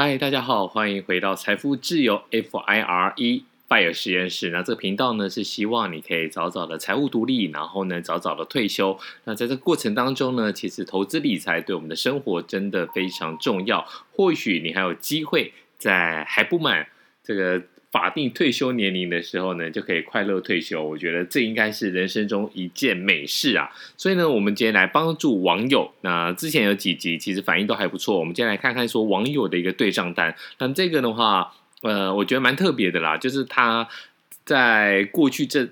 嗨，大家好，欢迎回到财富自由 FIRE FIRE 实验室。那这个频道呢，是希望你可以早早的财务独立，然后呢，早早的退休。那在这个过程当中呢，其实投资理财对我们的生活真的非常重要。或许你还有机会在还不满这个。法定退休年龄的时候呢，就可以快乐退休。我觉得这应该是人生中一件美事啊。所以呢，我们今天来帮助网友。那之前有几集其实反应都还不错。我们今天来看看说网友的一个对账单。那这个的话，呃，我觉得蛮特别的啦。就是他在过去这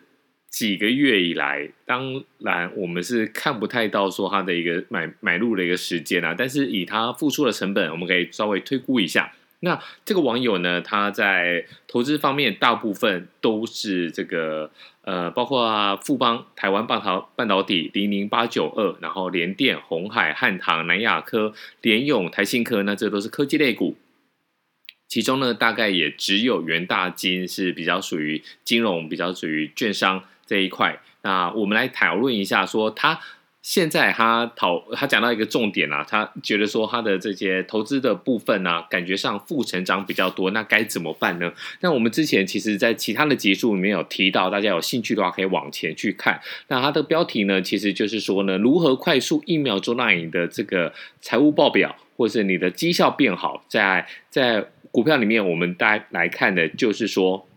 几个月以来，当然我们是看不太到说他的一个买买入的一个时间啊。但是以他付出的成本，我们可以稍微推估一下。那这个网友呢，他在投资方面大部分都是这个呃，包括富邦、台湾半导半导体零零八九二，然后联电、红海、汉唐、南亚科、联咏、台新科，那这都是科技类股。其中呢，大概也只有元大金是比较属于金融，比较属于券商这一块。那我们来讨论一下，说他。现在他讨他讲到一个重点啊，他觉得说他的这些投资的部分呢、啊，感觉上负成长比较多，那该怎么办呢？那我们之前其实，在其他的集数里面有提到，大家有兴趣的话可以往前去看。那它的标题呢，其实就是说呢，如何快速一秒钟让你的这个财务报表或是你的绩效变好。在在股票里面，我们大家来看的就是说，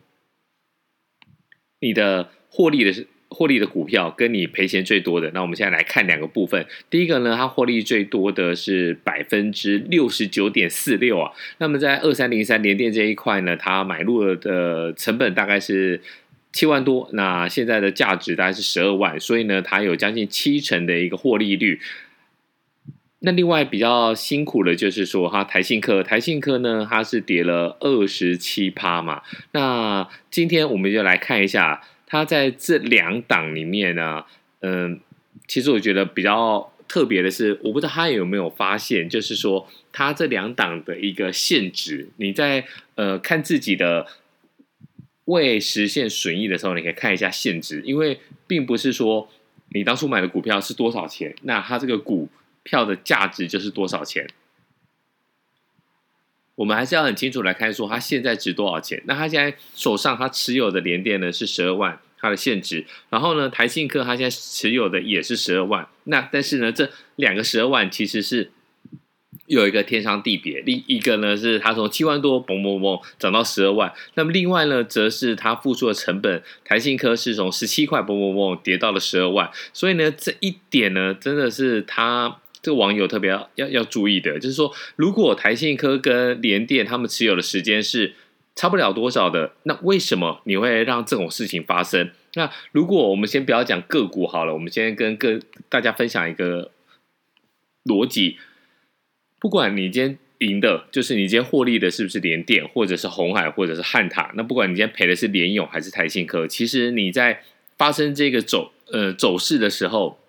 你的获利的是。获利的股票跟你赔钱最多的，那我们现在来看两个部分。第一个呢，它获利最多的是百分之六十九点四六啊。那么在二三零三联电这一块呢，它买入的成本大概是七万多，那现在的价值大概是十二万，所以呢，它有将近七成的一个获利率。那另外比较辛苦的就是说，哈台信科，台信科呢，它是跌了二十七趴嘛。那今天我们就来看一下。他在这两档里面呢，嗯，其实我觉得比较特别的是，我不知道他有没有发现，就是说他这两档的一个现值，你在呃看自己的未实现损益的时候，你可以看一下现值，因为并不是说你当初买的股票是多少钱，那它这个股票的价值就是多少钱。我们还是要很清楚来看，说它现在值多少钱。那他现在手上他持有的联电呢是十二万，它的现值。然后呢，台信科它现在持有的也是十二万。那但是呢，这两个十二万其实是有一个天差地别。另一个呢是它从七万多嘣嘣嘣涨到十二万。那么另外呢，则是它付出的成本，台信科是从十七块嘣嘣嘣跌到了十二万。所以呢，这一点呢，真的是它。这个网友特别要要要注意的，就是说，如果台信科跟联电他们持有的时间是差不了多少的，那为什么你会让这种事情发生？那如果我们先不要讲个股好了，我们先跟各大家分享一个逻辑：不管你今天赢的，就是你今天获利的是不是联电，或者是红海，或者是汉塔，那不管你今天赔的是联咏还是台信科，其实你在发生这个走呃走势的时候。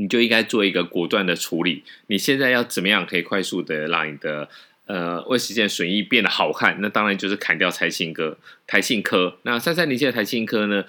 你就应该做一个果断的处理。你现在要怎么样可以快速的让你的呃未实现损益变得好看？那当然就是砍掉台信科。台信科，那三三零七的台信科呢？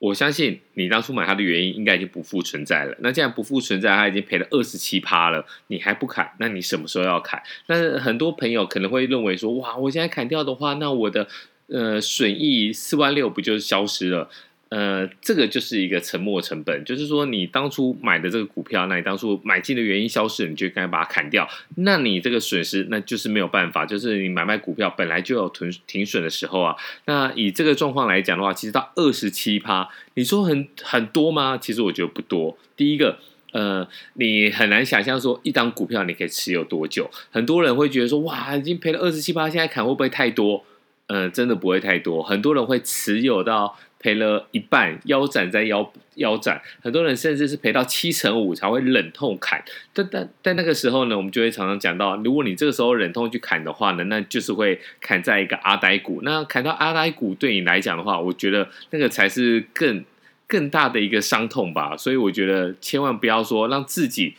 我相信你当初买它的原因应该已经不复存在了。那既然不复存在，它已经赔了二十七趴了，你还不砍？那你什么时候要砍？那很多朋友可能会认为说，哇，我现在砍掉的话，那我的呃损益四万六不就消失了？呃，这个就是一个沉没成本，就是说你当初买的这个股票，那你当初买进的原因消失，你就该把它砍掉。那你这个损失，那就是没有办法，就是你买卖股票本来就有停停损的时候啊。那以这个状况来讲的话，其实到二十七趴，你说很很多吗？其实我觉得不多。第一个，呃，你很难想象说一档股票你可以持有多久。很多人会觉得说，哇，已经赔了二十七趴，现在砍会不会太多？呃，真的不会太多。很多人会持有到。赔了一半，腰斩再腰腰斩，很多人甚至是赔到七成五才会忍痛砍。但但但那个时候呢，我们就会常常讲到，如果你这个时候忍痛去砍的话呢，那就是会砍在一个阿呆股。那砍到阿呆股对你来讲的话，我觉得那个才是更更大的一个伤痛吧。所以我觉得千万不要说让自己，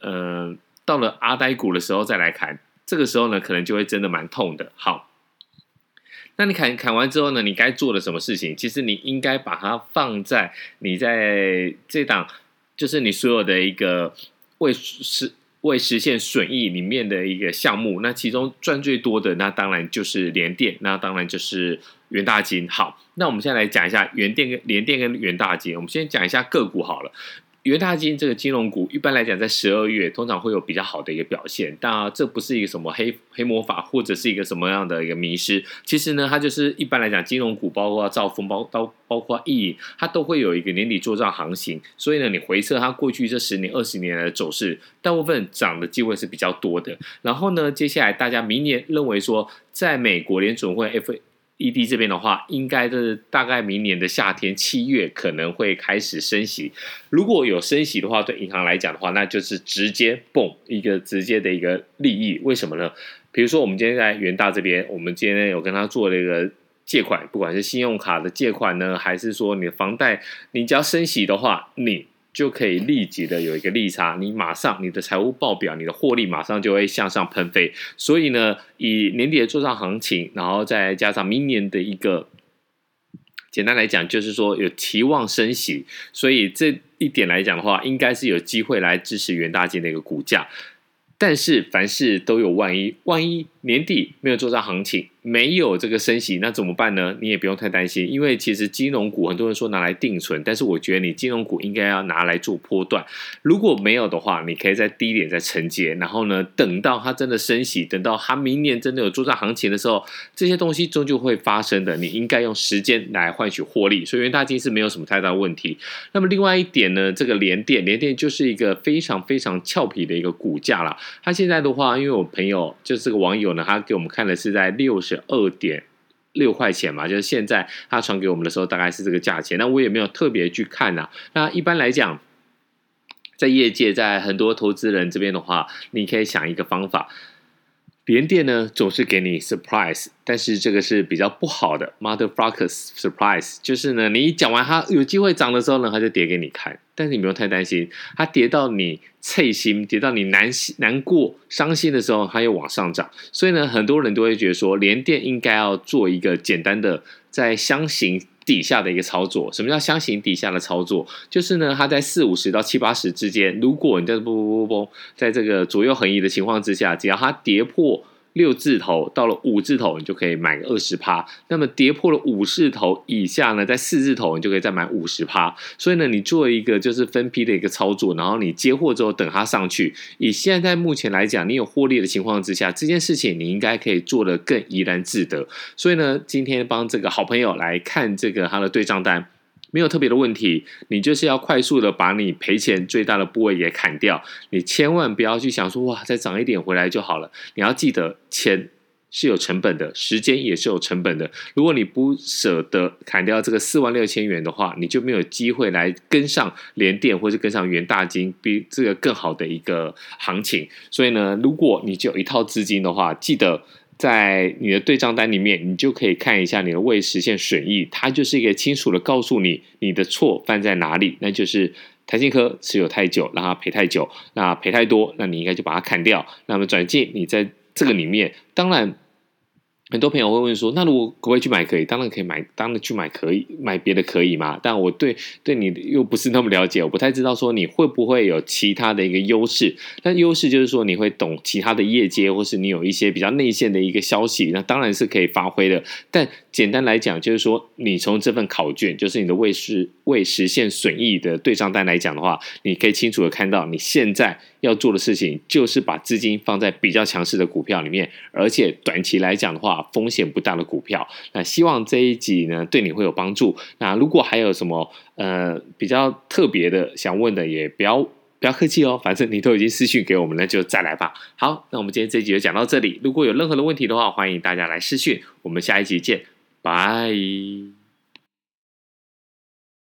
呃，到了阿呆股的时候再来砍，这个时候呢，可能就会真的蛮痛的。好。那你砍砍完之后呢？你该做的什么事情？其实你应该把它放在你在这档，就是你所有的一个未实未实现损益里面的一个项目，那其中赚最多的，那当然就是联电，那当然就是元大金。好，那我们现在来讲一下元电跟联电跟元大金。我们先讲一下个股好了。元大金这个金融股，一般来讲，在十二月通常会有比较好的一个表现。但这不是一个什么黑黑魔法，或者是一个什么样的一个迷失。其实呢，它就是一般来讲，金融股包括兆丰、包包包括易，它都会有一个年底做账行情。所以呢，你回测它过去这十年、二十年来的走势，大部分涨的机会是比较多的。然后呢，接下来大家明年认为说，在美国联准会 F。ED 这边的话，应该是大概明年的夏天七月可能会开始升息。如果有升息的话，对银行来讲的话，那就是直接蹦一个直接的一个利益。为什么呢？比如说我们今天在元大这边，我们今天有跟他做了一个借款，不管是信用卡的借款呢，还是说你的房贷，你只要升息的话，你。就可以立即的有一个利差，你马上你的财务报表，你的获利马上就会向上喷飞。所以呢，以年底的做账行情，然后再加上明年的一个，简单来讲就是说有期望升息，所以这一点来讲的话，应该是有机会来支持元大金的一个股价。但是凡事都有万一，万一年底没有作帐行情。没有这个升息，那怎么办呢？你也不用太担心，因为其实金融股很多人说拿来定存，但是我觉得你金融股应该要拿来做波段。如果没有的话，你可以在低点再承接，然后呢，等到它真的升息，等到它明年真的有作帐行情的时候，这些东西终究会发生的。你应该用时间来换取获利，所以元大金是没有什么太大问题。那么另外一点呢，这个联电，联电就是一个非常非常俏皮的一个股价啦。它现在的话，因为我朋友就是这个网友他给我们看的是在六十。二点六块钱嘛，就是现在他传给我们的时候，大概是这个价钱。那我也没有特别去看呐、啊。那一般来讲，在业界，在很多投资人这边的话，你可以想一个方法。连电呢总是给你 surprise，但是这个是比较不好的 motherfuckers surprise，就是呢你一讲完它有机会涨的时候呢，它就跌给你看，但是你不用太担心，它跌到你脆心，跌到你难难过、伤心的时候，它又往上涨，所以呢很多人都会觉得说联电应该要做一个简单的在箱型。底下的一个操作，什么叫箱型底下的操作？就是呢，它在四五十到七八十之间，如果你在不不不不，在这个左右横移的情况之下，只要它跌破。六字头到了五字头，你就可以买个二十趴。那么跌破了五字头以下呢，在四字头你就可以再买五十趴。所以呢，你做一个就是分批的一个操作，然后你接货之后等它上去。以现在目前来讲，你有获利的情况之下，这件事情你应该可以做得更怡然自得。所以呢，今天帮这个好朋友来看这个他的对账单。没有特别的问题，你就是要快速的把你赔钱最大的部位给砍掉。你千万不要去想说哇，再涨一点回来就好了。你要记得，钱是有成本的，时间也是有成本的。如果你不舍得砍掉这个四万六千元的话，你就没有机会来跟上联电或者跟上元大金，比这个更好的一个行情。所以呢，如果你就有一套资金的话，记得。在你的对账单里面，你就可以看一下你的未实现损益，它就是一个清楚的告诉你你的错犯在哪里，那就是台新科持有太久，让它赔太久，那赔太多，那你应该就把它砍掉。那么转进你在这个里面，当然。很多朋友会问说：“那如果可不可以去买？可以，当然可以买，当然去买可以，买别的可以吗？”但我对对你又不是那么了解，我不太知道说你会不会有其他的一个优势。那优势就是说你会懂其他的业界，或是你有一些比较内线的一个消息，那当然是可以发挥的。但简单来讲，就是说你从这份考卷，就是你的未实未实现损益的对账单来讲的话，你可以清楚的看到你现在。要做的事情就是把资金放在比较强势的股票里面，而且短期来讲的话，风险不大的股票。那希望这一集呢对你会有帮助。那如果还有什么呃比较特别的想问的，也不要不要客气哦，反正你都已经私讯给我们了，就再来吧。好，那我们今天这一集就讲到这里。如果有任何的问题的话，欢迎大家来私讯。我们下一集见，拜。